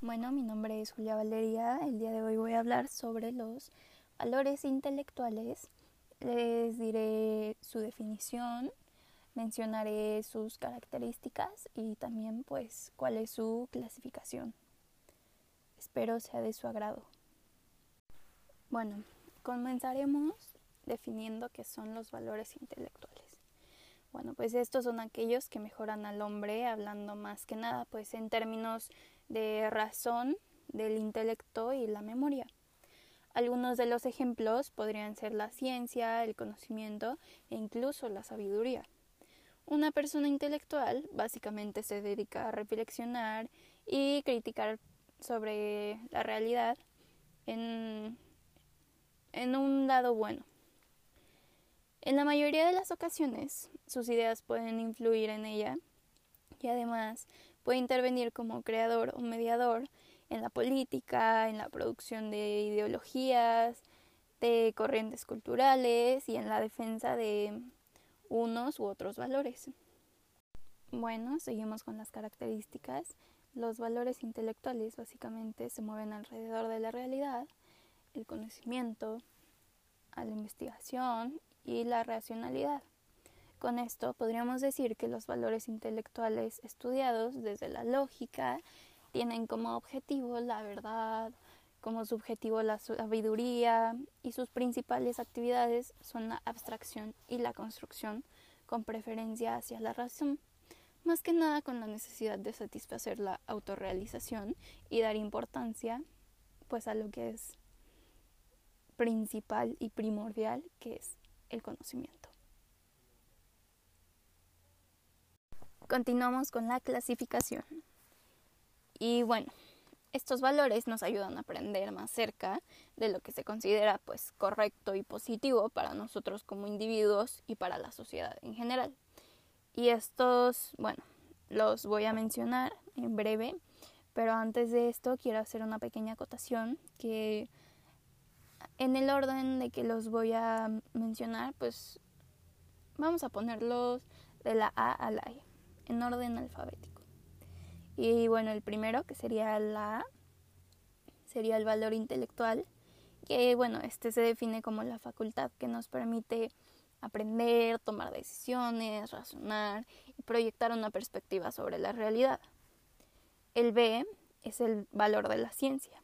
Bueno, mi nombre es Julia Valeria. El día de hoy voy a hablar sobre los valores intelectuales. Les diré su definición, mencionaré sus características y también pues cuál es su clasificación. Espero sea de su agrado. Bueno, comenzaremos definiendo qué son los valores intelectuales. Bueno, pues estos son aquellos que mejoran al hombre, hablando más que nada, pues en términos de razón, del intelecto y la memoria. Algunos de los ejemplos podrían ser la ciencia, el conocimiento e incluso la sabiduría. Una persona intelectual básicamente se dedica a reflexionar y criticar sobre la realidad en, en un lado bueno. En la mayoría de las ocasiones, sus ideas pueden influir en ella y además puede intervenir como creador o mediador en la política, en la producción de ideologías, de corrientes culturales y en la defensa de unos u otros valores. Bueno, seguimos con las características. Los valores intelectuales básicamente se mueven alrededor de la realidad, el conocimiento, a la investigación y la racionalidad. Con esto podríamos decir que los valores intelectuales estudiados desde la lógica tienen como objetivo la verdad, como subjetivo la sabiduría y sus principales actividades son la abstracción y la construcción con preferencia hacia la razón, más que nada con la necesidad de satisfacer la autorrealización y dar importancia pues a lo que es principal y primordial que es el conocimiento. Continuamos con la clasificación. Y bueno, estos valores nos ayudan a aprender más cerca de lo que se considera pues correcto y positivo para nosotros como individuos y para la sociedad en general. Y estos, bueno, los voy a mencionar en breve, pero antes de esto quiero hacer una pequeña acotación que en el orden de que los voy a mencionar, pues vamos a ponerlos de la A a la E, en orden alfabético. Y bueno, el primero, que sería la A, sería el valor intelectual, que bueno, este se define como la facultad que nos permite aprender, tomar decisiones, razonar y proyectar una perspectiva sobre la realidad. El B es el valor de la ciencia,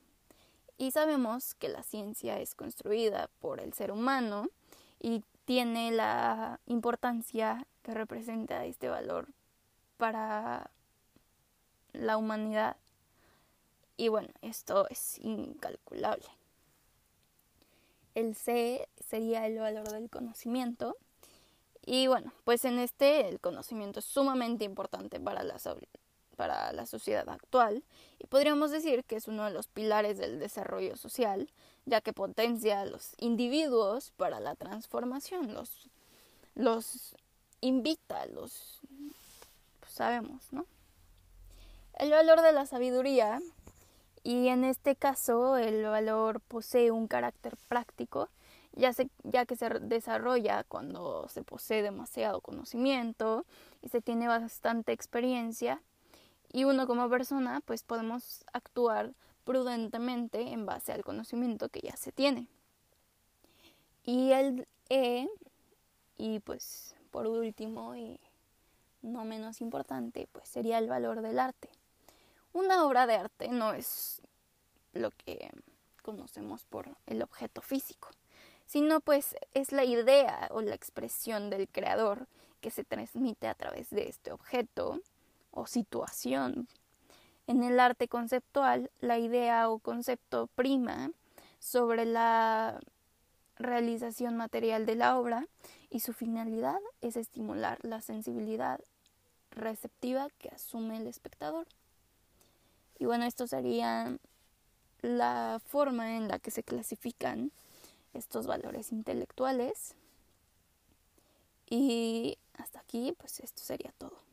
y sabemos que la ciencia es construida por el ser humano y tiene la importancia que representa este valor para la humanidad. Y bueno, esto es incalculable. El C sería el valor del conocimiento. Y bueno, pues en este el conocimiento es sumamente importante para la, para la sociedad actual y podríamos decir que es uno de los pilares del desarrollo social, ya que potencia a los individuos para la transformación, los, los invita, los sabemos, ¿no? El valor de la sabiduría, y en este caso el valor posee un carácter práctico, ya, ya que se desarrolla cuando se posee demasiado conocimiento y se tiene bastante experiencia y uno como persona pues podemos actuar prudentemente en base al conocimiento que ya se tiene. Y el E, y pues por último y no menos importante, pues sería el valor del arte. Una obra de arte no es lo que conocemos por el objeto físico, sino pues es la idea o la expresión del creador que se transmite a través de este objeto o situación. En el arte conceptual, la idea o concepto prima sobre la realización material de la obra y su finalidad es estimular la sensibilidad receptiva que asume el espectador. Y bueno, esto sería la forma en la que se clasifican estos valores intelectuales. Y hasta aquí, pues esto sería todo.